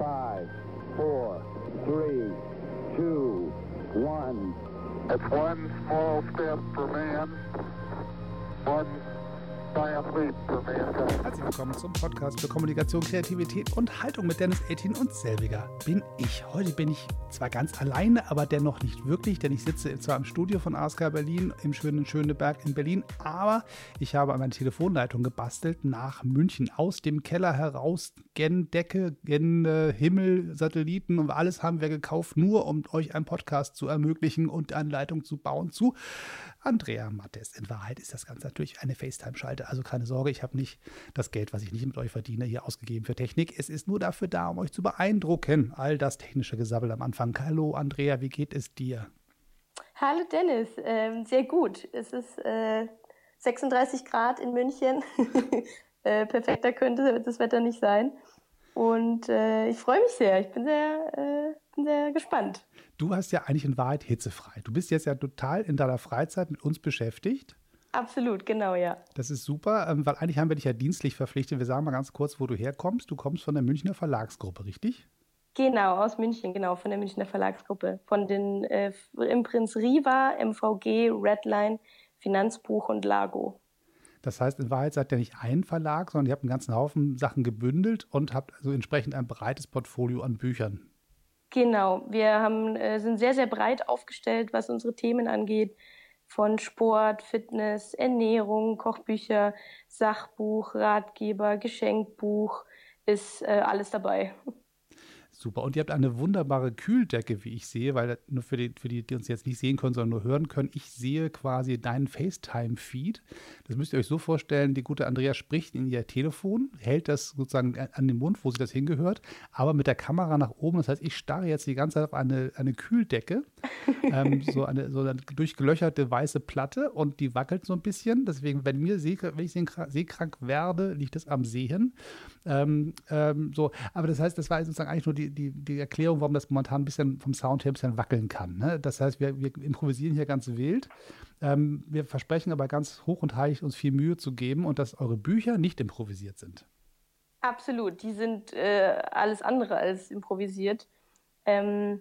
Five, four, three, two, one. It's one small step for man, one Herzlich willkommen zum Podcast für Kommunikation, Kreativität und Haltung mit Dennis 18 und selbiger bin ich. Heute bin ich zwar ganz alleine, aber dennoch nicht wirklich, denn ich sitze zwar im Studio von ASK Berlin im schönen Schöneberg in Berlin, aber ich habe meine Telefonleitung gebastelt nach München aus dem Keller heraus, gen Decke, gen äh, Himmel, Satelliten und alles haben wir gekauft, nur um euch einen Podcast zu ermöglichen und eine Leitung zu bauen zu Andrea Mattes. In Wahrheit ist das Ganze natürlich eine FaceTime-Schalte, also keine Sorge, ich habe nicht das Geld, was ich nicht mit euch verdiene, hier ausgegeben für Technik. Es ist nur dafür da, um euch zu beeindrucken. All das technische Gesabbel am Anfang. Hallo Andrea, wie geht es dir? Hallo Dennis, ähm, sehr gut. Es ist äh, 36 Grad in München. äh, perfekter könnte das Wetter nicht sein. Und äh, ich freue mich sehr. Ich bin sehr, äh, bin sehr gespannt. Du hast ja eigentlich in Wahrheit hitzefrei. Du bist jetzt ja total in deiner Freizeit mit uns beschäftigt. Absolut, genau, ja. Das ist super, ähm, weil eigentlich haben wir dich ja dienstlich verpflichtet. Wir sagen mal ganz kurz, wo du herkommst. Du kommst von der Münchner Verlagsgruppe, richtig? Genau, aus München, genau, von der Münchner Verlagsgruppe. Von den äh, im Prinz Riva, MVG, Redline, Finanzbuch und Lago. Das heißt, in Wahrheit seid ihr nicht ein Verlag, sondern ihr habt einen ganzen Haufen Sachen gebündelt und habt also entsprechend ein breites Portfolio an Büchern. Genau, wir haben, äh, sind sehr, sehr breit aufgestellt, was unsere Themen angeht. Von Sport, Fitness, Ernährung, Kochbücher, Sachbuch, Ratgeber, Geschenkbuch, ist äh, alles dabei. Super. Und ihr habt eine wunderbare Kühldecke, wie ich sehe, weil nur für die, für die, die uns jetzt nicht sehen können, sondern nur hören können, ich sehe quasi deinen FaceTime-Feed. Das müsst ihr euch so vorstellen, die gute Andrea spricht in ihr Telefon, hält das sozusagen an den Mund, wo sie das hingehört, aber mit der Kamera nach oben. Das heißt, ich starre jetzt die ganze Zeit auf eine, eine Kühldecke, ähm, so, eine, so eine durchgelöcherte weiße Platte und die wackelt so ein bisschen. Deswegen, wenn, mir See, wenn ich seekrank werde, liegt das am Sehen. Ähm, ähm, so. Aber das heißt, das war sozusagen eigentlich nur die, die, die Erklärung, warum das momentan ein bisschen vom Sound her ein bisschen wackeln kann. Ne? Das heißt, wir, wir improvisieren hier ganz wild. Ähm, wir versprechen aber ganz hoch und heilig, uns viel Mühe zu geben und dass eure Bücher nicht improvisiert sind. Absolut, die sind äh, alles andere als improvisiert. Ähm,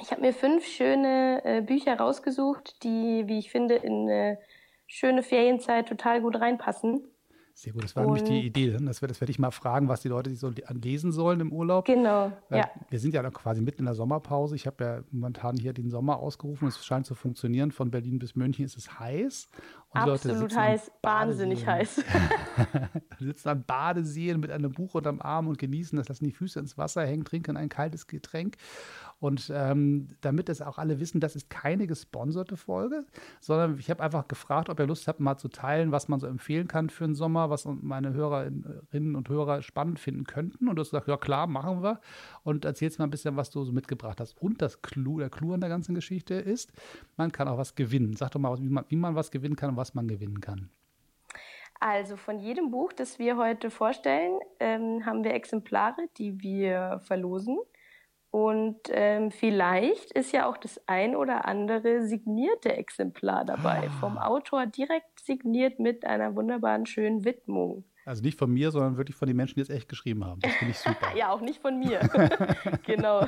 ich habe mir fünf schöne äh, Bücher rausgesucht, die, wie ich finde, in eine schöne Ferienzeit total gut reinpassen. Sehr gut, das war und nämlich die Idee. Ne? Das, das werde ich mal fragen, was die Leute sich so lesen sollen im Urlaub. Genau, Weil ja. Wir sind ja noch quasi mitten in der Sommerpause. Ich habe ja momentan hier den Sommer ausgerufen. Es scheint zu funktionieren. Von Berlin bis München ist es heiß. Und Absolut heiß, wahnsinnig heiß. sitzen an Badeseen mit einem Buch unterm Arm und genießen das, lassen die Füße ins Wasser hängen, trinken ein kaltes Getränk. Und ähm, damit es auch alle wissen, das ist keine gesponserte Folge, sondern ich habe einfach gefragt, ob ihr Lust habt, mal zu teilen, was man so empfehlen kann für den Sommer, was meine Hörerinnen und Hörer spannend finden könnten. Und du hast gesagt, ja klar, machen wir. Und erzählst mal ein bisschen, was du so mitgebracht hast. Und das Clou, der Clou an der ganzen Geschichte ist, man kann auch was gewinnen. Sag doch mal, wie man, wie man was gewinnen kann und was man gewinnen kann. Also von jedem Buch, das wir heute vorstellen, ähm, haben wir Exemplare, die wir verlosen. Und ähm, vielleicht ist ja auch das ein oder andere signierte Exemplar dabei, ah. vom Autor direkt signiert mit einer wunderbaren schönen Widmung. Also nicht von mir, sondern wirklich von den Menschen, die es echt geschrieben haben. Das finde ich super. ja, auch nicht von mir. genau.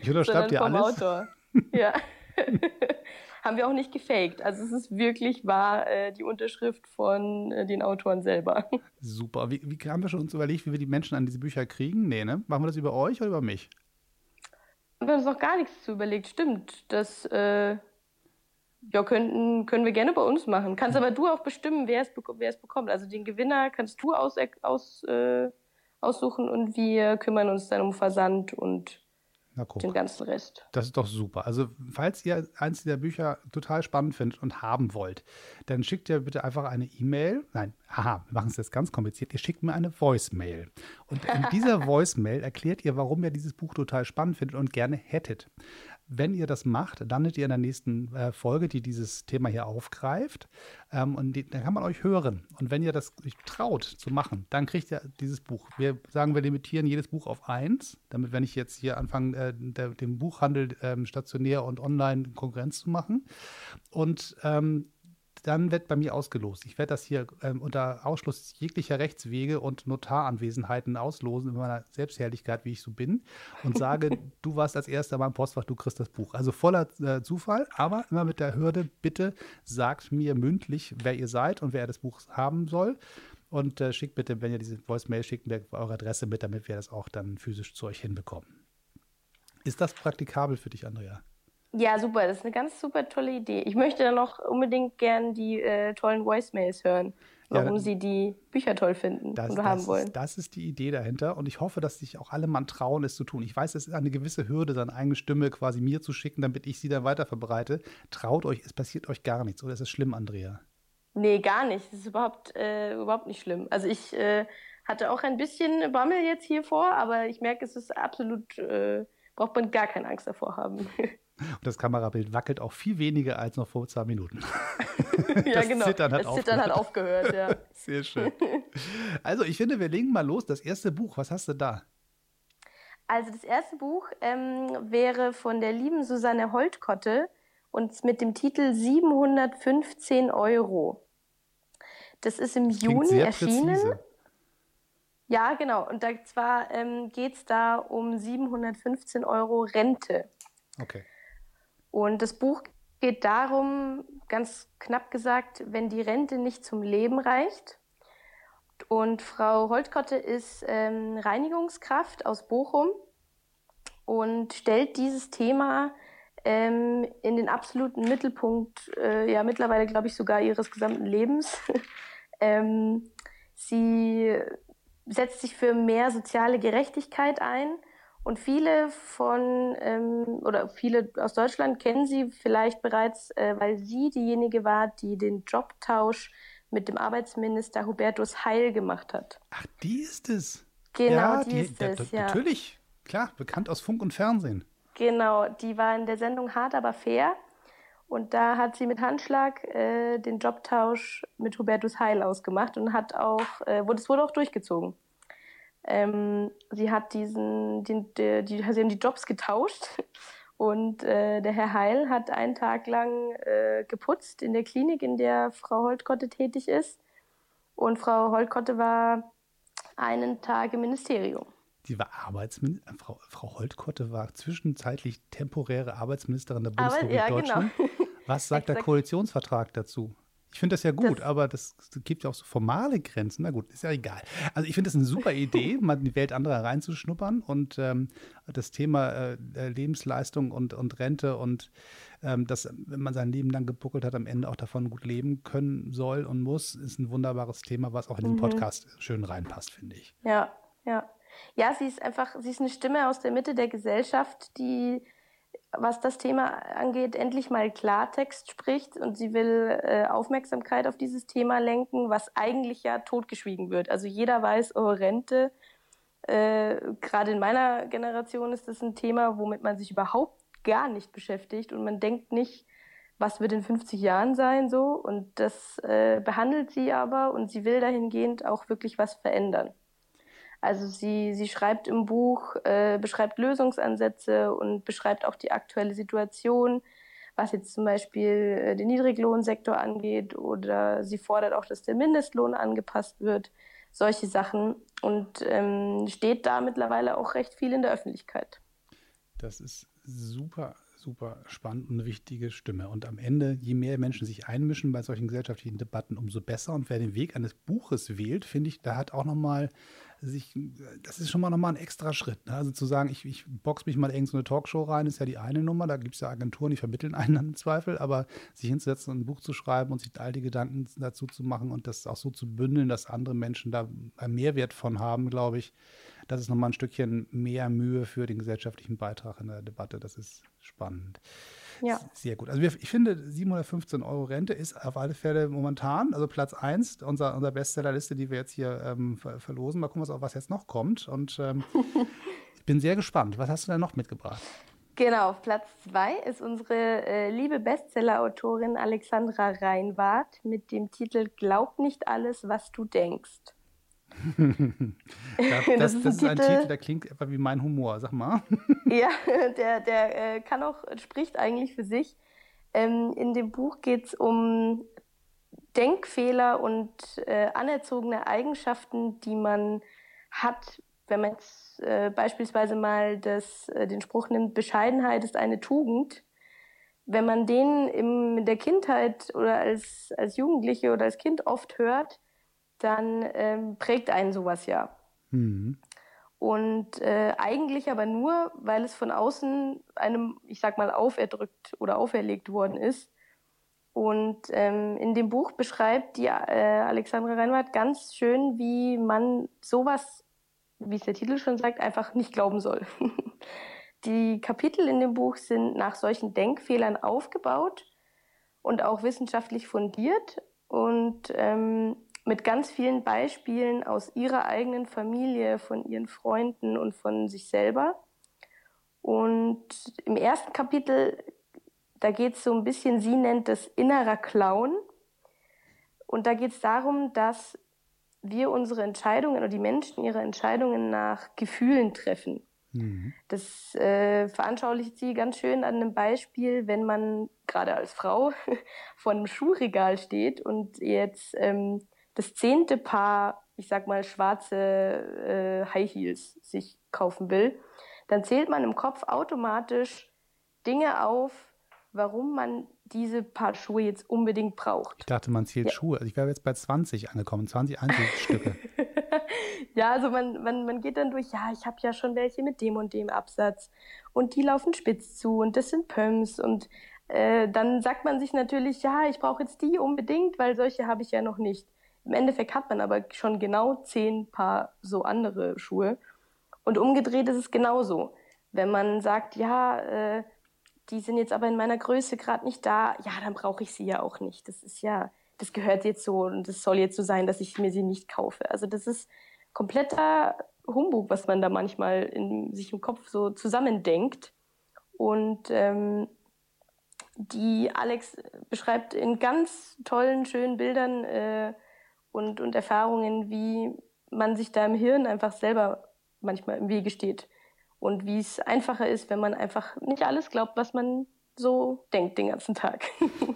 Ich unterschreibe dir vom alles. Autor. Ja. haben wir auch nicht gefaked. Also es ist wirklich wahr äh, die Unterschrift von äh, den Autoren selber. Super. Wie, wie haben wir schon uns überlegt, wie wir die Menschen an diese Bücher kriegen? Nee, ne? Machen wir das über euch oder über mich? Wir haben uns noch gar nichts zu überlegt. Stimmt. Das äh, ja, könnten, können wir gerne bei uns machen. Kannst aber du auch bestimmen, wer es, wer es bekommt. Also den Gewinner kannst du aus, aus, äh, aussuchen und wir kümmern uns dann um Versand und den ganzen Rest. Das ist doch super. Also, falls ihr eins dieser Bücher total spannend findet und haben wollt, dann schickt ihr bitte einfach eine E-Mail. Nein, haha, wir machen es jetzt ganz kompliziert. Ihr schickt mir eine Voicemail. Und in dieser Voicemail erklärt ihr, warum ihr dieses Buch total spannend findet und gerne hättet. Wenn ihr das macht, landet ihr in der nächsten äh, Folge, die dieses Thema hier aufgreift. Ähm, und die, dann kann man euch hören. Und wenn ihr das euch traut zu machen, dann kriegt ihr dieses Buch. Wir sagen, wir limitieren jedes Buch auf eins, damit, wenn ich jetzt hier anfange, äh, der, dem Buchhandel ähm, stationär und online Konkurrenz zu machen. Und ähm, dann wird bei mir ausgelost. Ich werde das hier ähm, unter Ausschluss jeglicher Rechtswege und Notaranwesenheiten auslosen in meiner Selbstherrlichkeit, wie ich so bin, und sage, du warst als erster beim Postfach, du kriegst das Buch. Also voller äh, Zufall, aber immer mit der Hürde, bitte sagt mir mündlich, wer ihr seid und wer das Buch haben soll. Und äh, schickt bitte, wenn ihr diese Voicemail schickt, mir eure Adresse mit, damit wir das auch dann physisch zu euch hinbekommen. Ist das praktikabel für dich, Andrea? Ja, super. Das ist eine ganz super tolle Idee. Ich möchte dann noch unbedingt gern die äh, tollen Voicemails hören, warum ja, sie die Bücher toll finden das, und das haben wollen. Ist, das ist die Idee dahinter und ich hoffe, dass sich auch alle Mann trauen, es zu tun. Ich weiß, es ist eine gewisse Hürde, seine eigene Stimme quasi mir zu schicken, damit ich sie dann weiter verbreite. Traut euch, es passiert euch gar nichts. Oder ist es schlimm, Andrea? Nee, gar nicht. Das ist überhaupt, äh, überhaupt nicht schlimm. Also ich äh, hatte auch ein bisschen Bammel jetzt hier vor, aber ich merke, es ist absolut, äh, braucht man gar keine Angst davor haben. Und das Kamerabild wackelt auch viel weniger als noch vor zwei Minuten. ja, das genau. Zittern hat das Zittern hat aufgehört, ja. Sehr schön. Also, ich finde, wir legen mal los. Das erste Buch, was hast du da? Also, das erste Buch ähm, wäre von der lieben Susanne Holtkotte und mit dem Titel 715 Euro. Das ist im das Juni erschienen. Präzise. Ja, genau. Und da zwar ähm, geht es da um 715 Euro Rente. Okay. Und das Buch geht darum, ganz knapp gesagt, wenn die Rente nicht zum Leben reicht. Und Frau Holtkotte ist ähm, Reinigungskraft aus Bochum und stellt dieses Thema ähm, in den absoluten Mittelpunkt, äh, ja mittlerweile glaube ich sogar ihres gesamten Lebens. ähm, sie setzt sich für mehr soziale Gerechtigkeit ein und viele von ähm, oder viele aus Deutschland kennen sie vielleicht bereits, äh, weil sie diejenige war, die den Jobtausch mit dem Arbeitsminister Hubertus Heil gemacht hat. Ach, die ist es. Genau, ja, die, die ist es. Ja. Natürlich, klar, bekannt aus Funk und Fernsehen. Genau, die war in der Sendung Hart aber fair. Und da hat sie mit Handschlag äh, den Jobtausch mit Hubertus Heil ausgemacht und hat auch, äh, wurde, es wurde auch durchgezogen. Ähm, sie hat diesen, den, die, die, sie haben die Jobs getauscht und äh, der Herr Heil hat einen Tag lang äh, geputzt in der Klinik, in der Frau Holtkotte tätig ist. Und Frau Holtkotte war einen Tag im Ministerium. Die war Arbeitsministerin, Frau, Frau Holtkotte war zwischenzeitlich temporäre Arbeitsministerin der Bundesrepublik ja, genau. Deutschland. Genau. Was sagt der Koalitionsvertrag dazu? Ich finde das ja gut, das, aber das, das gibt ja auch so formale Grenzen. Na gut, ist ja egal. Also ich finde das eine super Idee, mal in die Welt anderer reinzuschnuppern und ähm, das Thema äh, Lebensleistung und, und Rente und ähm, dass, wenn man sein Leben lang gebuckelt hat, am Ende auch davon gut leben können soll und muss, ist ein wunderbares Thema, was auch in den mhm. Podcast schön reinpasst, finde ich. Ja, ja. Ja, sie ist einfach, sie ist eine Stimme aus der Mitte der Gesellschaft, die was das Thema angeht, endlich mal Klartext spricht und sie will äh, Aufmerksamkeit auf dieses Thema lenken, was eigentlich ja totgeschwiegen wird. Also jeder weiß, oh, Rente. Äh, Gerade in meiner Generation ist das ein Thema, womit man sich überhaupt gar nicht beschäftigt und man denkt nicht, was wird in 50 Jahren sein so. Und das äh, behandelt sie aber und sie will dahingehend auch wirklich was verändern. Also sie, sie schreibt im Buch, äh, beschreibt Lösungsansätze und beschreibt auch die aktuelle Situation, was jetzt zum Beispiel äh, den Niedriglohnsektor angeht oder sie fordert auch, dass der Mindestlohn angepasst wird, solche Sachen und ähm, steht da mittlerweile auch recht viel in der Öffentlichkeit. Das ist super super spannend und eine wichtige Stimme. Und am Ende, je mehr Menschen sich einmischen bei solchen gesellschaftlichen Debatten, umso besser. Und wer den Weg eines Buches wählt, finde ich, da hat auch nochmal sich, das ist schon mal nochmal ein extra Schritt. Ne? Also zu sagen, ich, ich box mich mal irgend so eine Talkshow rein, ist ja die eine Nummer. Da gibt es ja Agenturen, die vermitteln einen im Zweifel. Aber sich hinzusetzen und ein Buch zu schreiben und sich all die Gedanken dazu zu machen und das auch so zu bündeln, dass andere Menschen da einen Mehrwert von haben, glaube ich, das ist nochmal ein Stückchen mehr Mühe für den gesellschaftlichen Beitrag in der Debatte. Das ist spannend. Ja. Sehr gut. Also wir, ich finde, 715 Euro Rente ist auf alle Fälle momentan, also Platz 1 unserer, unserer Bestsellerliste, die wir jetzt hier ähm, ver verlosen. Mal gucken, was, was jetzt noch kommt. Und ähm, ich bin sehr gespannt. Was hast du da noch mitgebracht? Genau, auf Platz 2 ist unsere äh, liebe Bestsellerautorin Alexandra Reinwart mit dem Titel Glaub nicht alles, was du denkst. das, das, ist, das ist ein Titel, der klingt etwa wie mein Humor, sag mal. ja, der, der äh, kann auch, spricht eigentlich für sich. Ähm, in dem Buch geht es um Denkfehler und äh, anerzogene Eigenschaften, die man hat, wenn man jetzt äh, beispielsweise mal das, äh, den Spruch nimmt, Bescheidenheit ist eine Tugend. Wenn man den in der Kindheit oder als, als Jugendliche oder als Kind oft hört, dann ähm, prägt einen sowas ja. Mhm. Und äh, eigentlich aber nur, weil es von außen einem, ich sag mal, auferdrückt oder auferlegt worden ist. Und ähm, in dem Buch beschreibt die äh, Alexandra Reinhardt ganz schön, wie man sowas, wie es der Titel schon sagt, einfach nicht glauben soll. die Kapitel in dem Buch sind nach solchen Denkfehlern aufgebaut und auch wissenschaftlich fundiert. Und ähm, mit ganz vielen Beispielen aus ihrer eigenen Familie, von ihren Freunden und von sich selber. Und im ersten Kapitel, da geht es so ein bisschen, sie nennt es innerer Clown. Und da geht es darum, dass wir unsere Entscheidungen oder die Menschen ihre Entscheidungen nach Gefühlen treffen. Mhm. Das äh, veranschaulicht sie ganz schön an einem Beispiel, wenn man gerade als Frau vor einem Schuhregal steht und jetzt ähm, das zehnte Paar, ich sag mal, schwarze äh, High Heels sich kaufen will, dann zählt man im Kopf automatisch Dinge auf, warum man diese Paar Schuhe jetzt unbedingt braucht. Ich dachte, man zählt ja. Schuhe. Also ich wäre jetzt bei 20 angekommen, 20 Einzelstücke. ja, also man, man, man geht dann durch, ja, ich habe ja schon welche mit dem und dem Absatz und die laufen spitz zu und das sind Pumps und äh, dann sagt man sich natürlich, ja, ich brauche jetzt die unbedingt, weil solche habe ich ja noch nicht. Im Endeffekt hat man aber schon genau zehn Paar so andere Schuhe. Und umgedreht ist es genauso. Wenn man sagt, ja, äh, die sind jetzt aber in meiner Größe gerade nicht da, ja, dann brauche ich sie ja auch nicht. Das ist ja, das gehört jetzt so und es soll jetzt so sein, dass ich mir sie nicht kaufe. Also das ist kompletter Humbug, was man da manchmal in sich im Kopf so zusammendenkt. Und ähm, die Alex beschreibt in ganz tollen, schönen Bildern äh, und, und Erfahrungen, wie man sich da im Hirn einfach selber manchmal im Wege steht. Und wie es einfacher ist, wenn man einfach nicht alles glaubt, was man so denkt den ganzen Tag.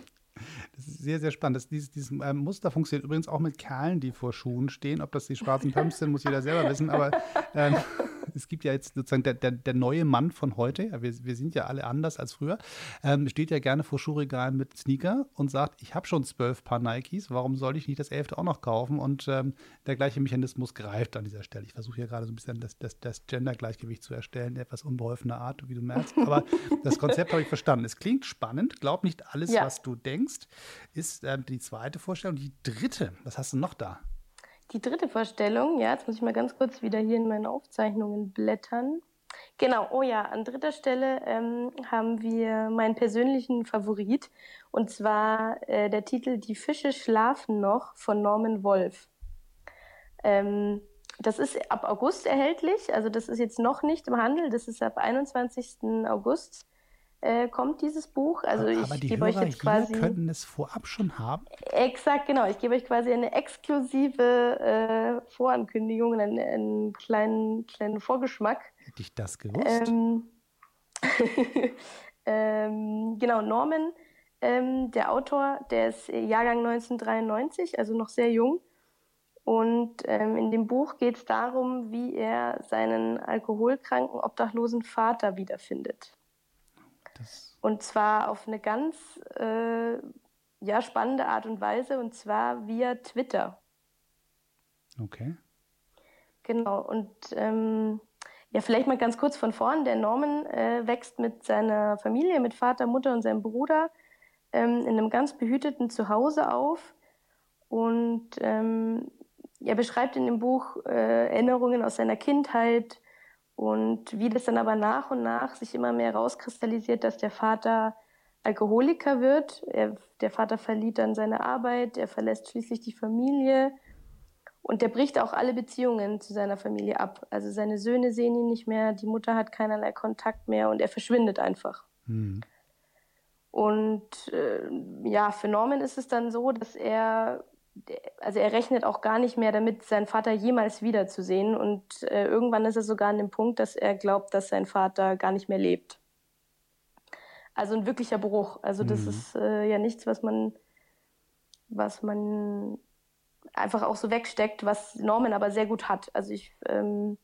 Das ist sehr, sehr spannend. Das, dieses, dieses ähm, Muster funktioniert übrigens auch mit Kerlen, die vor Schuhen stehen. Ob das die schwarzen Pumps sind, muss jeder selber wissen. Aber ähm, es gibt ja jetzt sozusagen der, der, der neue Mann von heute, wir, wir sind ja alle anders als früher, ähm, steht ja gerne vor Schuhregalen mit Sneaker und sagt, ich habe schon zwölf Paar Nikes, warum soll ich nicht das elfte auch noch kaufen? Und ähm, der gleiche Mechanismus greift an dieser Stelle. Ich versuche hier gerade so ein bisschen das, das, das Gender-Gleichgewicht zu erstellen, etwas unbeholfener Art, wie du merkst. Aber das Konzept habe ich verstanden. Es klingt spannend, glaub nicht alles, ja. was du denkst, ist äh, die zweite Vorstellung. Die dritte, was hast du noch da? Die dritte Vorstellung, ja, jetzt muss ich mal ganz kurz wieder hier in meine Aufzeichnungen blättern. Genau, oh ja, an dritter Stelle ähm, haben wir meinen persönlichen Favorit und zwar äh, der Titel Die Fische schlafen noch von Norman Wolf. Ähm, das ist ab August erhältlich, also das ist jetzt noch nicht im Handel, das ist ab 21. August äh, kommt dieses Buch. Also aber, ich gebe euch jetzt quasi. könnten es vorab schon haben? Exakt, genau. Ich gebe euch quasi eine exklusive äh, Vorankündigung, einen, einen, kleinen, kleinen Vorgeschmack. Hätte ich das gewusst? Ähm, ähm, genau, Norman, ähm, der Autor, der ist Jahrgang 1993, also noch sehr jung. Und ähm, in dem Buch geht es darum, wie er seinen alkoholkranken, obdachlosen Vater wiederfindet. Das und zwar auf eine ganz äh, ja, spannende Art und Weise, und zwar via Twitter. Okay. Genau, und ähm, ja, vielleicht mal ganz kurz von vorn. Der Norman äh, wächst mit seiner Familie, mit Vater, Mutter und seinem Bruder ähm, in einem ganz behüteten Zuhause auf. Und ähm, er beschreibt in dem Buch äh, Erinnerungen aus seiner Kindheit, und wie das dann aber nach und nach sich immer mehr rauskristallisiert, dass der Vater Alkoholiker wird. Er, der Vater verliert dann seine Arbeit, er verlässt schließlich die Familie und der bricht auch alle Beziehungen zu seiner Familie ab. Also seine Söhne sehen ihn nicht mehr, die Mutter hat keinerlei Kontakt mehr und er verschwindet einfach. Mhm. Und äh, ja, für Norman ist es dann so, dass er also er rechnet auch gar nicht mehr damit, seinen Vater jemals wiederzusehen. Und äh, irgendwann ist er sogar an dem Punkt, dass er glaubt, dass sein Vater gar nicht mehr lebt. Also ein wirklicher Bruch. Also das mhm. ist äh, ja nichts, was man was man einfach auch so wegsteckt, was Norman aber sehr gut hat. Also ich, ähm,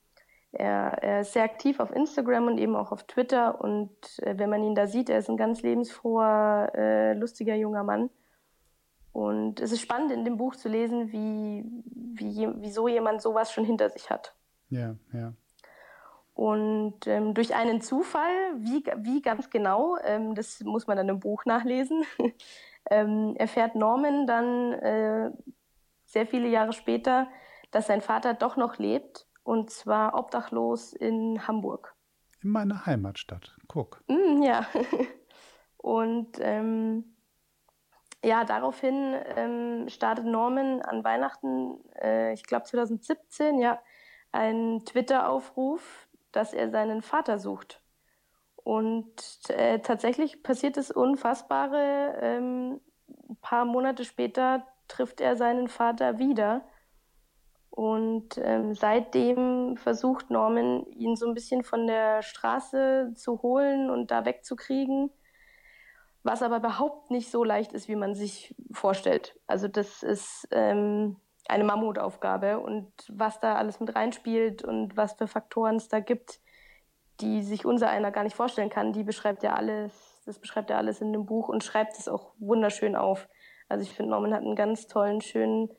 er, er, ist sehr aktiv auf Instagram und eben auch auf Twitter und äh, wenn man ihn da sieht, er ist ein ganz lebensfroher, äh, lustiger junger Mann. Und es ist spannend in dem Buch zu lesen, wie, wie wieso jemand sowas schon hinter sich hat. Ja, ja. Und ähm, durch einen Zufall, wie, wie ganz genau, ähm, das muss man dann im Buch nachlesen, ähm, erfährt Norman dann äh, sehr viele Jahre später, dass sein Vater doch noch lebt und zwar obdachlos in Hamburg. In meiner Heimatstadt. Guck. Mm, ja. und ähm, ja, daraufhin ähm, startet Norman an Weihnachten, äh, ich glaube 2017, ja, einen Twitter-Aufruf, dass er seinen Vater sucht. Und äh, tatsächlich passiert das Unfassbare. Ähm, ein paar Monate später trifft er seinen Vater wieder. Und ähm, seitdem versucht Norman, ihn so ein bisschen von der Straße zu holen und da wegzukriegen, was aber überhaupt nicht so leicht ist, wie man sich vorstellt. Also das ist ähm, eine Mammutaufgabe und was da alles mit reinspielt und was für Faktoren es da gibt, die sich unser einer gar nicht vorstellen kann, die beschreibt er alles, das beschreibt er alles in dem Buch und schreibt es auch wunderschön auf. Also ich finde, Norman hat einen ganz tollen, schönen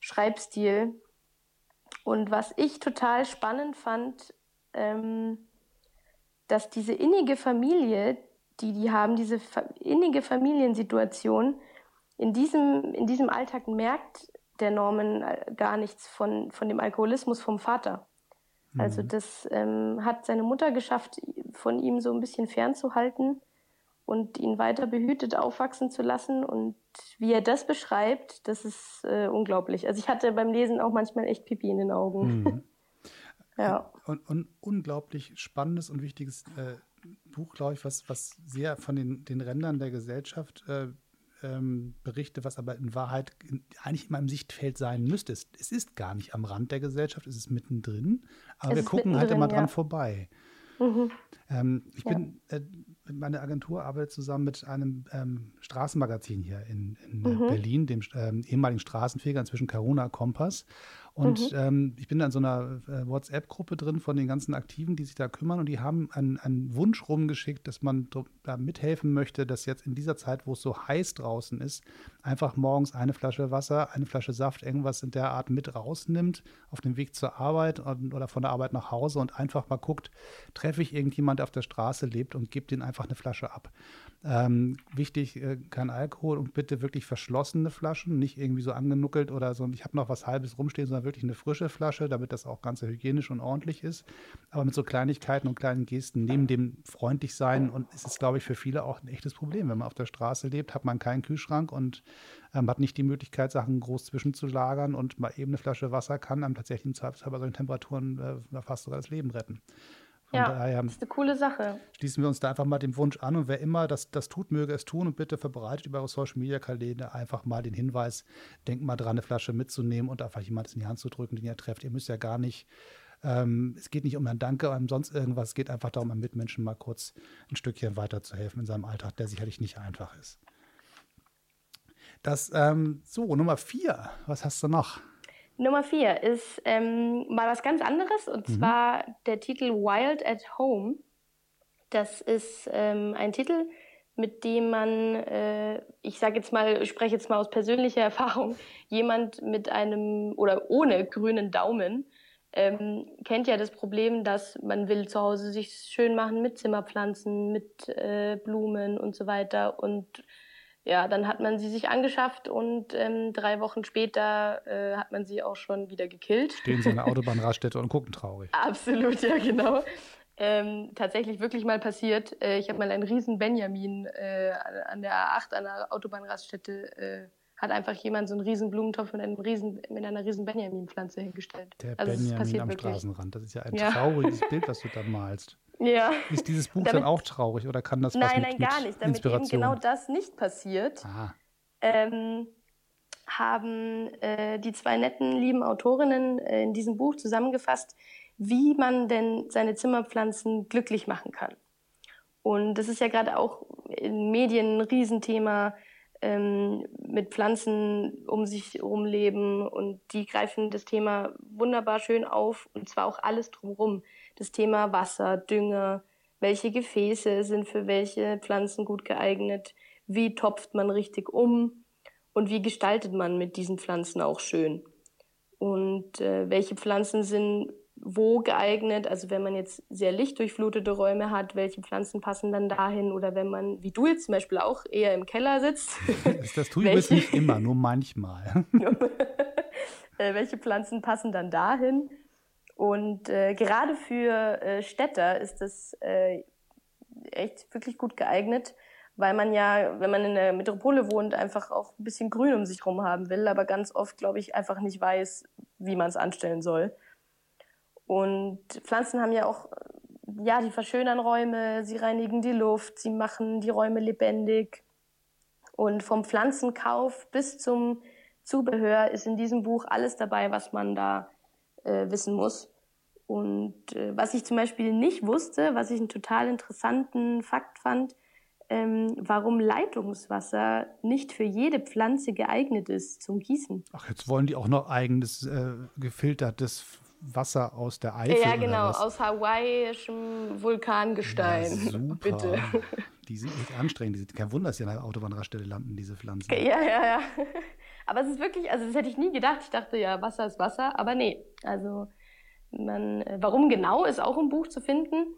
Schreibstil. Und was ich total spannend fand, ähm, dass diese innige Familie, die die haben, diese innige Familiensituation, in diesem, in diesem Alltag merkt der Norman äh, gar nichts von, von dem Alkoholismus vom Vater. Also mhm. das ähm, hat seine Mutter geschafft, von ihm so ein bisschen fernzuhalten und ihn weiter behütet aufwachsen zu lassen. Und wie er das beschreibt, das ist äh, unglaublich. Also ich hatte beim Lesen auch manchmal echt Pipi in den Augen. Mhm. ja. Und, und, unglaublich spannendes und wichtiges äh, Buch, glaube ich, was, was sehr von den, den Rändern der Gesellschaft äh, ähm, berichtet, was aber in Wahrheit in, eigentlich immer im Sichtfeld sein müsste. Es, es, ist gar nicht am Rand der Gesellschaft, es ist mittendrin, aber es wir gucken halt immer dran vorbei. Mhm. Ähm, ich ja. bin, äh, meine Agentur arbeitet zusammen mit einem ähm, Straßenmagazin hier in, in mhm. Berlin, dem ähm, ehemaligen Straßenfeger, inzwischen Caruna Kompass. Und mhm. ähm, ich bin da in so einer äh, WhatsApp-Gruppe drin von den ganzen Aktiven, die sich da kümmern. Und die haben einen, einen Wunsch rumgeschickt, dass man da mithelfen möchte, dass jetzt in dieser Zeit, wo es so heiß draußen ist, einfach morgens eine Flasche Wasser, eine Flasche Saft, irgendwas in der Art mit rausnimmt, auf dem Weg zur Arbeit und, oder von der Arbeit nach Hause und einfach mal guckt, treffe ich irgendjemand, der auf der Straße lebt und gebe den einfach eine Flasche ab. Ähm, wichtig, äh, kein Alkohol und bitte wirklich verschlossene Flaschen, nicht irgendwie so angenuckelt oder so, ich habe noch was Halbes rumstehen, sondern wirklich eine frische Flasche, damit das auch ganz hygienisch und ordentlich ist. Aber mit so Kleinigkeiten und kleinen Gesten, neben dem freundlich sein und es ist, glaube ich, für viele auch ein echtes Problem. Wenn man auf der Straße lebt, hat man keinen Kühlschrank und ähm, hat nicht die Möglichkeit, Sachen groß zwischenzulagern und mal eben eine Flasche Wasser kann einem tatsächlich im Zweifelsfall bei solchen Temperaturen äh, fast sogar das Leben retten. Ja, daher das ist eine coole Sache. Schließen wir uns da einfach mal dem Wunsch an und wer immer das, das tut, möge es tun und bitte verbreitet über eure Social Media Kanäle einfach mal den Hinweis, denkt mal dran, eine Flasche mitzunehmen und einfach jemand in die Hand zu drücken, den ihr trefft. Ihr müsst ja gar nicht, ähm, es geht nicht um ein Danke, um sonst irgendwas, es geht einfach darum, einem Mitmenschen mal kurz ein Stückchen weiterzuhelfen in seinem Alltag, der sicherlich nicht einfach ist. Das, ähm, so, Nummer vier, was hast du noch? Nummer vier ist ähm, mal was ganz anderes und mhm. zwar der Titel Wild at Home. Das ist ähm, ein Titel, mit dem man, äh, ich sage jetzt mal, ich spreche jetzt mal aus persönlicher Erfahrung, jemand mit einem oder ohne grünen Daumen ähm, kennt ja das Problem, dass man will zu Hause sich schön machen mit Zimmerpflanzen, mit äh, Blumen und so weiter und ja, dann hat man sie sich angeschafft und ähm, drei Wochen später äh, hat man sie auch schon wieder gekillt. Stehen so eine Autobahnraststätte und gucken traurig. Absolut, ja, genau. Ähm, tatsächlich wirklich mal passiert. Äh, ich habe mal einen riesen Benjamin äh, an der A8 an der Autobahnraststätte äh, hat einfach jemand so einen riesen Blumentopf mit, einem riesen, mit einer riesen Benjamin-Pflanze hingestellt. Der also Benjamin am wirklich. Straßenrand, das ist ja ein ja. trauriges Bild, was du da malst. Ja. Ist dieses Buch damit, dann auch traurig oder kann das nein, mit, Nein, nein, gar nicht. Damit eben genau das nicht passiert, ähm, haben äh, die zwei netten, lieben Autorinnen äh, in diesem Buch zusammengefasst, wie man denn seine Zimmerpflanzen glücklich machen kann. Und das ist ja gerade auch in Medien ein Riesenthema. ähm, mit Pflanzen um sich herum leben und die greifen das Thema wunderbar schön auf und zwar auch alles drumherum. Das Thema Wasser, Dünger, welche Gefäße sind für welche Pflanzen gut geeignet, wie topft man richtig um und wie gestaltet man mit diesen Pflanzen auch schön. Und äh, welche Pflanzen sind wo geeignet. Also wenn man jetzt sehr lichtdurchflutete Räume hat, welche Pflanzen passen dann dahin? Oder wenn man, wie du jetzt zum Beispiel auch, eher im Keller sitzt. Das, tue ich übrigens nicht immer, nur manchmal. Äh, welche Pflanzen passen dann dahin? Und äh, gerade für äh, Städter ist das äh, echt wirklich gut geeignet, weil man ja, wenn man in der Metropole wohnt, einfach auch ein bisschen Grün um sich herum haben will, aber ganz oft, glaube ich, einfach nicht weiß, wie man es anstellen soll. Und Pflanzen haben ja auch, ja, die verschönern Räume, sie reinigen die Luft, sie machen die Räume lebendig. Und vom Pflanzenkauf bis zum Zubehör ist in diesem Buch alles dabei, was man da äh, wissen muss. Und äh, was ich zum Beispiel nicht wusste, was ich einen total interessanten Fakt fand, ähm, warum Leitungswasser nicht für jede Pflanze geeignet ist zum Gießen. Ach, jetzt wollen die auch noch eigenes äh, gefiltertes Wasser aus der Eifel. Ja, genau, aus hawaiischem Vulkangestein. Ja, super. Bitte. Die sind nicht anstrengend. Die sind, kein Wunder, dass sie an der Autobahnraststelle landen, diese Pflanzen. Ja, ja, ja. Aber es ist wirklich, also das hätte ich nie gedacht. Ich dachte ja, Wasser ist Wasser, aber nee. Also man, warum genau ist auch im Buch zu finden.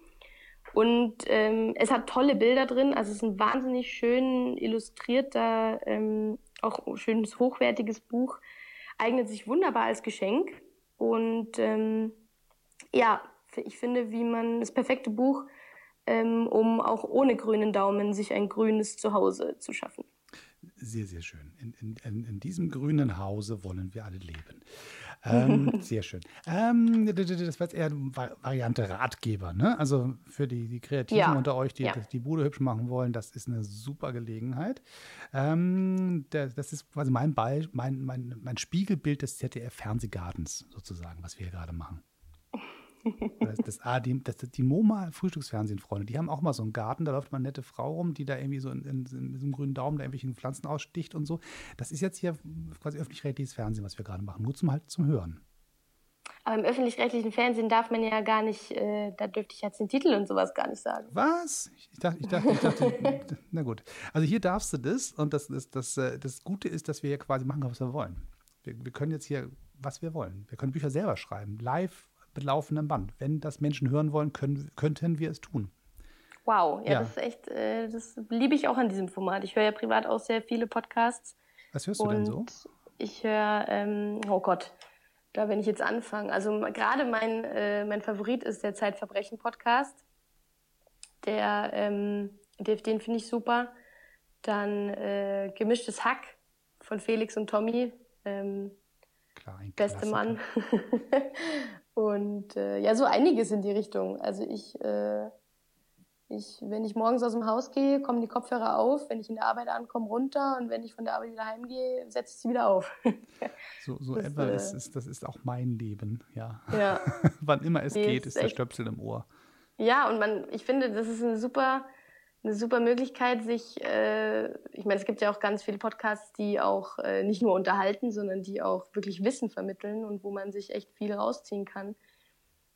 Und ähm, es hat tolle Bilder drin. Also es ist ein wahnsinnig schön illustrierter, ähm, auch schönes hochwertiges Buch. Eignet sich wunderbar als Geschenk. Und ähm, ja, ich finde, wie man das perfekte Buch, ähm, um auch ohne grünen Daumen sich ein grünes Zuhause zu schaffen. Sehr, sehr schön. In, in, in diesem grünen Hause wollen wir alle leben. Ähm, sehr schön. Ähm, das war jetzt eher Variante Ratgeber, ne? Also für die, die Kreativen ja. unter euch, die ja. die Bude hübsch machen wollen, das ist eine super Gelegenheit. Ähm, das ist quasi mein, Ball, mein, mein, mein Spiegelbild des ZDF-Fernsehgartens sozusagen, was wir hier gerade machen. Das, das, die, das, die MoMA Frühstücksfernsehen, Freunde, die haben auch mal so einen Garten, da läuft mal eine nette Frau rum, die da irgendwie so in, in, in, so einem grünen Daumen da irgendwelche Pflanzen aussticht und so. Das ist jetzt hier quasi öffentlich-rechtliches Fernsehen, was wir gerade machen, nur zum halt zum Hören. Aber im öffentlich-rechtlichen Fernsehen darf man ja gar nicht, äh, da dürfte ich jetzt den Titel und sowas gar nicht sagen. Was? Ich dachte, ich dachte, ich dachte na gut. Also hier darfst du das und das, das, das, äh, das Gute ist, dass wir hier quasi machen, was wir wollen. Wir, wir können jetzt hier, was wir wollen. Wir können Bücher selber schreiben, live mit laufendem Band. Wenn das Menschen hören wollen, können, könnten wir es tun. Wow, ja, ja. das ist echt, äh, das liebe ich auch an diesem Format. Ich höre ja privat auch sehr viele Podcasts. Was hörst du denn so? Ich höre, ähm, oh Gott, da wenn ich jetzt anfange. Also gerade mein, äh, mein Favorit ist der Zeitverbrechen-Podcast. Der, ähm, den, den finde ich super. Dann äh, Gemischtes Hack von Felix und Tommy. Ähm, Klar, ein Beste Mann. Und äh, ja, so einiges in die Richtung. Also ich, äh, ich, wenn ich morgens aus dem Haus gehe, kommen die Kopfhörer auf. Wenn ich in der Arbeit ankomme, runter. Und wenn ich von der Arbeit wieder heimgehe, setze ich sie wieder auf. so so das, etwa äh, ist, ist, das ist auch mein Leben, ja. ja. Wann immer es nee, geht, ist, ist der Stöpsel im Ohr. Ja, und man, ich finde, das ist eine super eine super Möglichkeit, sich, äh, ich meine, es gibt ja auch ganz viele Podcasts, die auch äh, nicht nur unterhalten, sondern die auch wirklich Wissen vermitteln und wo man sich echt viel rausziehen kann.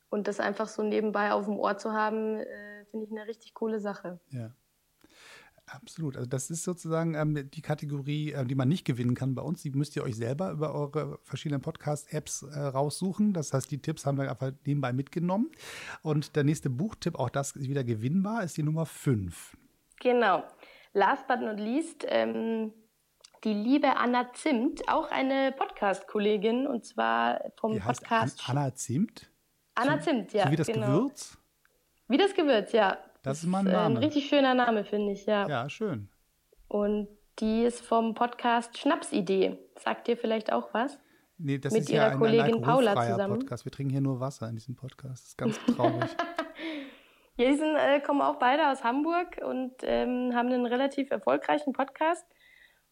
Und das einfach so nebenbei auf dem Ohr zu haben, äh, finde ich eine richtig coole Sache. Ja. Absolut. Also das ist sozusagen ähm, die Kategorie, äh, die man nicht gewinnen kann bei uns. Die müsst ihr euch selber über eure verschiedenen Podcast-Apps äh, raussuchen. Das heißt, die Tipps haben wir einfach nebenbei mitgenommen. Und der nächste Buchtipp, auch das ist wieder gewinnbar, ist die Nummer 5. Genau. Last but not least, ähm, die liebe Anna Zimt, auch eine Podcast-Kollegin und zwar vom wie Podcast. An Anna Zimt? Anna Zimt, ja. So wie das genau. Gewürz? Wie das Gewürz, ja. Das ist mein Name. Ein richtig schöner Name, finde ich, ja. Ja, schön. Und die ist vom Podcast Schnapsidee. Sagt dir vielleicht auch was? Nee, das Mit ist ihrer ja ein, Kollegin ein Paula zusammen. Podcast. Wir trinken hier nur Wasser in diesem Podcast. Das ist ganz traurig. ja, die sind, äh, kommen auch beide aus Hamburg und ähm, haben einen relativ erfolgreichen Podcast.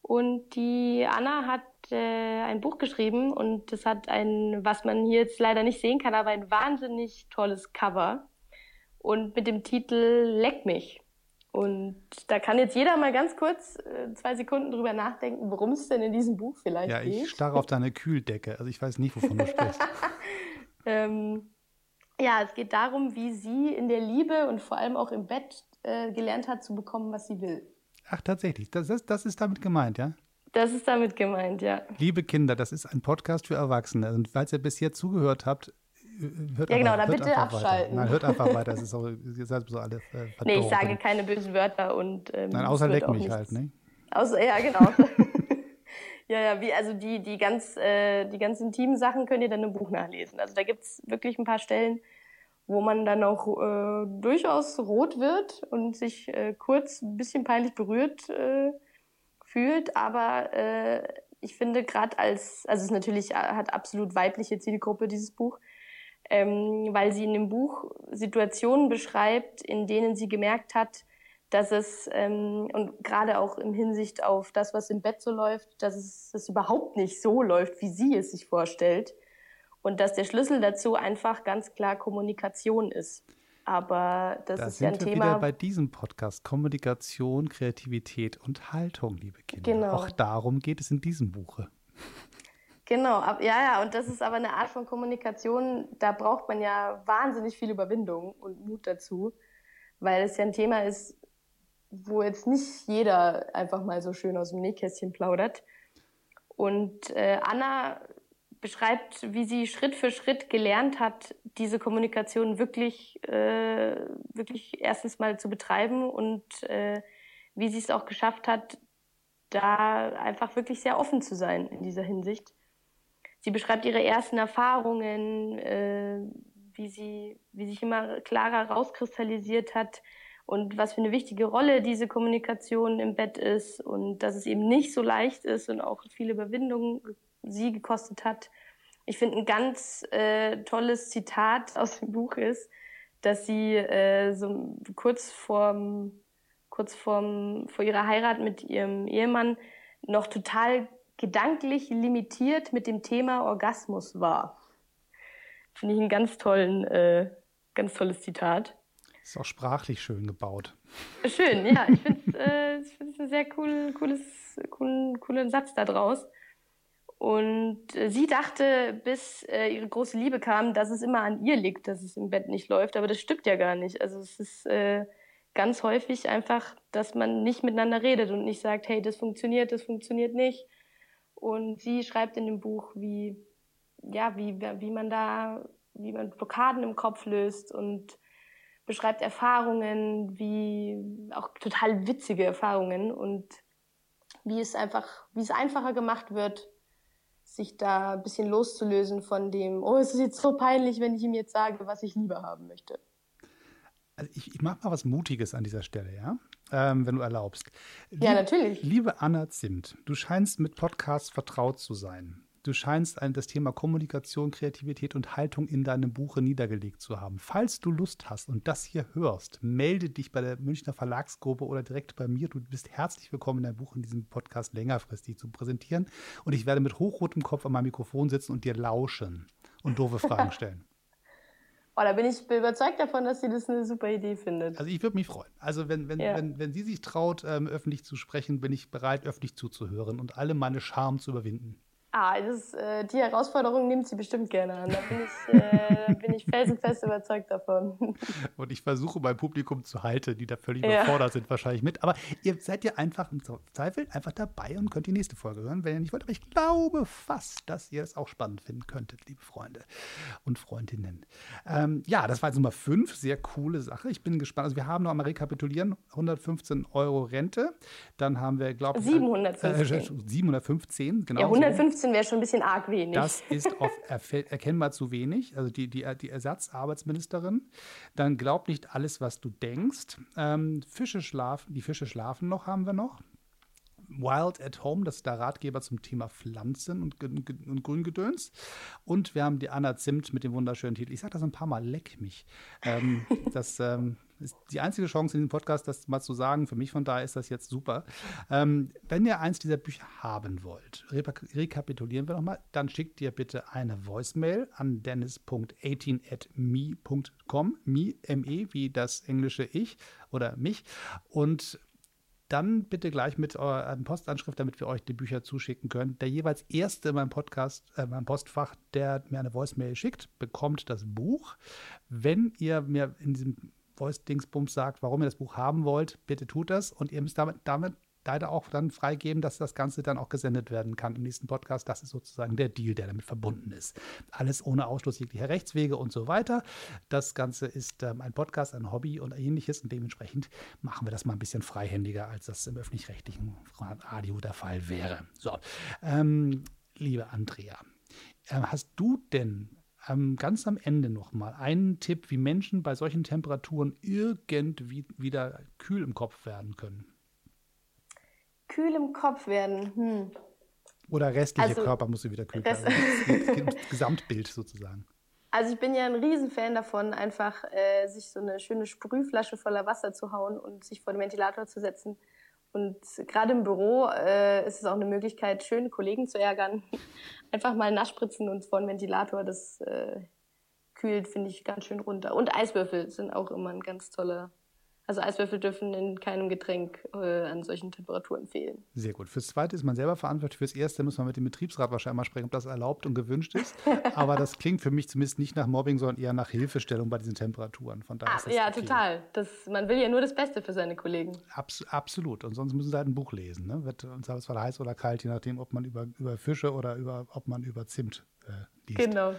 Und die Anna hat äh, ein Buch geschrieben und das hat ein, was man hier jetzt leider nicht sehen kann, aber ein wahnsinnig tolles Cover und mit dem Titel Leck mich. Und da kann jetzt jeder mal ganz kurz äh, zwei Sekunden drüber nachdenken, worum es denn in diesem Buch vielleicht Ja, geht. ich starre auf deine Kühldecke. Also ich weiß nicht, wovon du sprichst. Ähm, ja, es geht darum, wie sie in der Liebe und vor allem auch im Bett äh, gelernt hat zu bekommen, was sie will. Ach, tatsächlich. Das ist, das ist damit gemeint, ja? Das ist damit gemeint, ja. Liebe Kinder, das ist ein Podcast für Erwachsene. Und falls ihr bis hier zugehört habt, hört Ja, genau, einfach, da bitte weiter. abschalten. Nein, hört einfach weiter. Es ist auch, ihr seid so alle äh, Nee, ich sage keine bösen Wörter und. Ähm, Nein, es außer leck mich halt, ne? Außer, ja, genau. ja, ja, wie, also die, die, ganz, äh, die ganz intimen Sachen könnt ihr dann im Buch nachlesen. Also da gibt's wirklich ein paar Stellen, wo man dann auch äh, durchaus rot wird und sich äh, kurz ein bisschen peinlich berührt äh, fühlt. Aber äh, ich finde gerade als, also es ist natürlich äh, hat absolut weibliche Zielgruppe, dieses Buch, ähm, weil sie in dem Buch Situationen beschreibt, in denen sie gemerkt hat, dass es, ähm, und gerade auch in Hinsicht auf das, was im Bett so läuft, dass es, es überhaupt nicht so läuft, wie sie es sich vorstellt. Und dass der Schlüssel dazu einfach ganz klar Kommunikation ist. Aber das Da ist ja sind ein wir Thema. wieder bei diesem Podcast. Kommunikation, Kreativität und Haltung, liebe Kinder. Genau. Auch darum geht es in diesem Buche. Genau, ab, ja, ja, und das ist aber eine Art von Kommunikation, da braucht man ja wahnsinnig viel Überwindung und Mut dazu, weil es ja ein Thema ist, wo jetzt nicht jeder einfach mal so schön aus dem Nähkästchen plaudert. Und äh, Anna beschreibt, wie sie Schritt für Schritt gelernt hat, diese Kommunikation wirklich, äh, wirklich erstens mal zu betreiben und äh, wie sie es auch geschafft hat, da einfach wirklich sehr offen zu sein in dieser Hinsicht. Sie beschreibt ihre ersten Erfahrungen, äh, wie sie, wie sich immer klarer rauskristallisiert hat und was für eine wichtige Rolle diese Kommunikation im Bett ist und dass es eben nicht so leicht ist und auch viele Überwindungen sie gekostet hat. Ich finde ein ganz äh, tolles Zitat aus dem Buch ist, dass sie äh, so kurz vorm, kurz vorm, vor ihrer Heirat mit ihrem Ehemann noch total gedanklich limitiert mit dem Thema Orgasmus war. Finde ich ein ganz tollen, äh, ganz tolles Zitat. Ist auch sprachlich schön gebaut. Schön, ja. Ich finde es äh, ich find's einen sehr cool, cooles, coolen, coolen Satz da draus. Und äh, sie dachte, bis äh, ihre große Liebe kam, dass es immer an ihr liegt, dass es im Bett nicht läuft. Aber das stimmt ja gar nicht. Also es ist äh, ganz häufig einfach, dass man nicht miteinander redet und nicht sagt, hey, das funktioniert, das funktioniert nicht. Und sie schreibt in dem Buch, wie, ja, wie, wie man da, wie man Blockaden im Kopf löst und beschreibt Erfahrungen, wie auch total witzige Erfahrungen und wie es einfach, wie es einfacher gemacht wird, sich da ein bisschen loszulösen von dem, oh, es ist jetzt so peinlich, wenn ich ihm jetzt sage, was ich lieber haben möchte. Also ich, ich mache mal was Mutiges an dieser Stelle, ja? Ähm, wenn du erlaubst. Ja, natürlich. Liebe Anna Zimt, du scheinst mit Podcasts vertraut zu sein. Du scheinst ein, das Thema Kommunikation, Kreativität und Haltung in deinem Buche niedergelegt zu haben. Falls du Lust hast und das hier hörst, melde dich bei der Münchner Verlagsgruppe oder direkt bei mir. Du bist herzlich willkommen, dein Buch in diesem Podcast längerfristig zu präsentieren. Und ich werde mit hochrotem Kopf an meinem Mikrofon sitzen und dir lauschen und doofe Fragen stellen. Oh, da bin ich überzeugt davon, dass sie das eine super Idee findet. Also ich würde mich freuen. Also wenn, wenn, Ja. wenn, wenn sie sich traut, ähm, öffentlich zu sprechen, bin ich bereit, öffentlich zuzuhören und alle meine Scham zu überwinden. Ah, das, äh, die Herausforderung nimmt sie bestimmt gerne an. Da bin ich, äh, bin ich felsenfest überzeugt davon. Und ich versuche mein Publikum zu halten, die da völlig ja. überfordert sind wahrscheinlich mit. Aber ihr seid ja einfach im Zweifel einfach dabei und könnt die nächste Folge hören, wenn ihr nicht wollt. Aber ich glaube fast, dass ihr es auch spannend finden könntet, liebe Freunde und Freundinnen. Ähm, ja, das war jetzt Nummer 5. Sehr coole Sache. Ich bin gespannt. Also wir haben noch einmal rekapitulieren. 115 Euro Rente. Dann haben wir, glaube ich, 715. Äh, äh 715, genau. Ja, 115. 15 wäre schon ein bisschen arg wenig. Das ist oft erkennbar zu wenig. Also die, die, die Ersatzarbeitsministerin. Dann glaub nicht alles, was du denkst. Ähm, Fische schlafen, die Fische schlafen noch, haben wir noch. Wild at Home, das ist der Ratgeber zum Thema Pflanzen und, und Grüngedöns. Und wir haben die Anna Zimt mit dem wunderschönen Titel. Ich sage das ein paar Mal, leck mich. Ähm, das ähm, ist die einzige Chance in diesem Podcast, das mal zu sagen. Für mich von daher ist das jetzt super. Ähm, wenn ihr eins dieser Bücher haben wollt, rekapitulieren wir nochmal, dann schickt ihr bitte eine Voicemail an dennis.18at me.com, me, M-E, wie das englische Ich oder mich. Und dann bitte gleich mit eurer Postanschrift, damit wir euch die Bücher zuschicken können. Der jeweils erste in meinem Podcast, äh, meinem Postfach, der mir eine Voicemail schickt, bekommt das Buch. Wenn ihr mir in diesem Voice-Dingsbums sagt, warum ihr das Buch haben wollt, bitte tut das. Und ihr müsst damit, damit leider auch dann freigeben, dass das Ganze dann auch gesendet werden kann im nächsten Podcast. Das ist sozusagen der Deal, der damit verbunden ist. Alles ohne Ausschluss jeglicher Rechtswege und so weiter. Das Ganze ist ähm, ein Podcast, ein Hobby und ähnliches und dementsprechend machen wir das mal ein bisschen freihändiger, als das im öffentlich-rechtlichen Radio der Fall wäre. So, ähm, liebe Andrea, äh, hast du denn ähm, ganz am Ende noch mal einen Tipp, wie Menschen bei solchen Temperaturen irgendwie wieder kühl im Kopf werden können? Kühl im Kopf werden. Hm. Oder restliche also, Körper muss wieder kühl werden. Das Gesamtbild sozusagen. Also ich bin ja ein Riesenfan davon, einfach äh, sich so eine schöne Sprühflasche voller Wasser zu hauen und sich vor den Ventilator zu setzen. Und gerade im Büro äh, ist es auch eine Möglichkeit, schöne Kollegen zu ärgern. Einfach mal nachspritzen und vor den Ventilator, das äh, kühlt, finde ich, ganz schön runter. Und Eiswürfel sind auch immer ein ganz toller also Eiswürfel dürfen in keinem Getränk äh, an solchen Temperaturen fehlen. Sehr gut. Fürs Zweite ist man selber verantwortlich. Fürs Erste muss man mit dem Betriebsrat wahrscheinlich mal sprechen, ob das erlaubt und gewünscht ist. Aber das klingt für mich zumindest nicht nach Mobbing, sondern eher nach Hilfestellung bei diesen Temperaturen. Von daher ah, ja, okay. total. Das, man will ja nur das Beste für seine Kollegen. Abs absolut. Und sonst müssen sie halt ein Buch lesen. Ne? Wird uns es zwar heiß oder kalt, je nachdem, ob man über, über Fische oder über, ob man über Zimt äh, liest. Genau.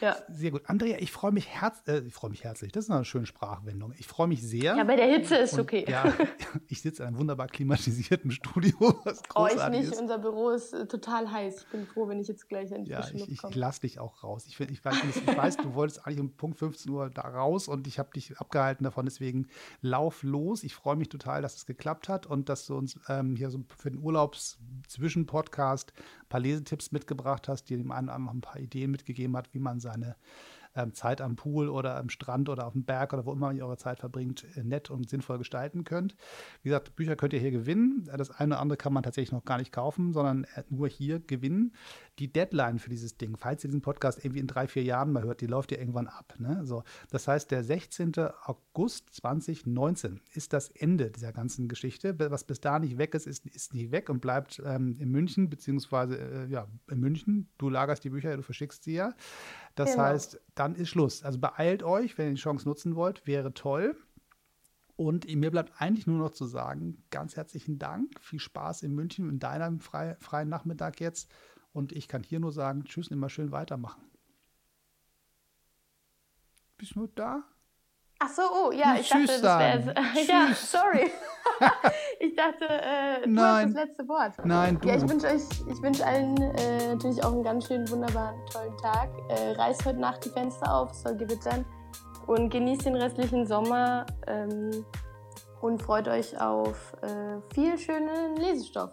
Ja. Sehr gut. Andrea, ich freue mich, herz äh, ich freue mich herzlich. Das ist eine schöne Sprachwendung. Ich freue mich sehr. Ja, bei der Hitze ist und, okay. Ja, ich sitze in einem wunderbar klimatisierten Studio. Was oh, ich nicht. Ist. Unser Büro ist äh, total heiß. Ich bin froh, wenn ich jetzt gleich in die ja, ich, ich, ich lasse dich auch raus. Ich, ich, weiß, ich weiß, du wolltest eigentlich um Punkt 15 Uhr da raus und ich habe dich abgehalten davon. Deswegen lauf los. Ich freue mich total, dass es geklappt hat und dass du uns ähm, hier so für den Urlaubs-Zwischen-Podcast ein paar Lesetipps mitgebracht hast, die dem einen oder anderen ein paar Ideen mitgegeben hat, wie man seine ähm, Zeit am Pool oder am Strand oder auf dem Berg oder wo immer ihr eure Zeit verbringt, äh, nett und sinnvoll gestalten könnt. Wie gesagt, Bücher könnt ihr hier gewinnen. Das eine oder andere kann man tatsächlich noch gar nicht kaufen, sondern äh, nur hier gewinnen. Die Deadline für dieses Ding, falls ihr diesen Podcast irgendwie in drei, vier Jahren mal hört, die läuft ja irgendwann ab. Ne? So, das heißt, der 16. August 2019 ist das Ende dieser ganzen Geschichte. Was bis da nicht weg ist, ist, ist nicht weg und bleibt ähm, in München, beziehungsweise äh, ja, in München. Du lagerst die Bücher, du verschickst sie ja. Das genau. heißt, dann ist Schluss. Also beeilt euch, wenn ihr die Chance nutzen wollt, wäre toll. Und mir bleibt eigentlich nur noch zu sagen, ganz herzlichen Dank, viel Spaß in München in deinem frei, freien Nachmittag jetzt. Und ich kann hier nur sagen, tschüss und immer schön weitermachen. Bist du da? Ach so, oh, ja, ich dachte, das wäre. ja, sorry. ich dachte, äh, du Nein. hast das letzte Wort. Nein, du. Ja, ich wünsche euch, ich wünsche allen äh, natürlich auch einen ganz schönen, wunderbaren, tollen Tag. Äh, reißt heute Nacht die Fenster auf, es soll gewittern. Und genießt den restlichen Sommer ähm, und freut euch auf äh, viel schönen Lesestoff.